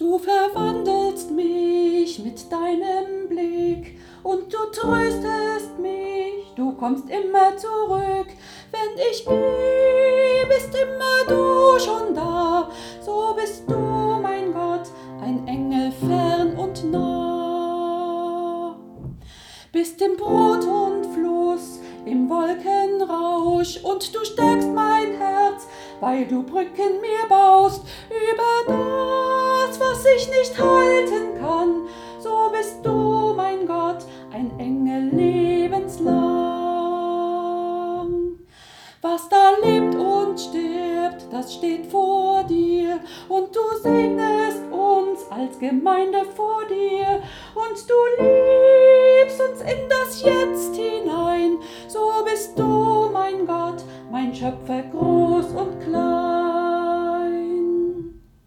Du verwandelst mich mit deinem Blick und du tröstest mich, du kommst immer zurück. Wenn ich gehe, bist immer du schon da, so bist du, mein Gott, ein Engel fern und nah. Bist im Brot und Fluss, im Wolkenrausch und du stärkst mein Herz, weil du Brücken mir baust über das, Was da lebt und stirbt, das steht vor dir und du segnest uns als Gemeinde vor dir und du liebst uns in das Jetzt hinein. So bist du, mein Gott, mein Schöpfer groß und klein.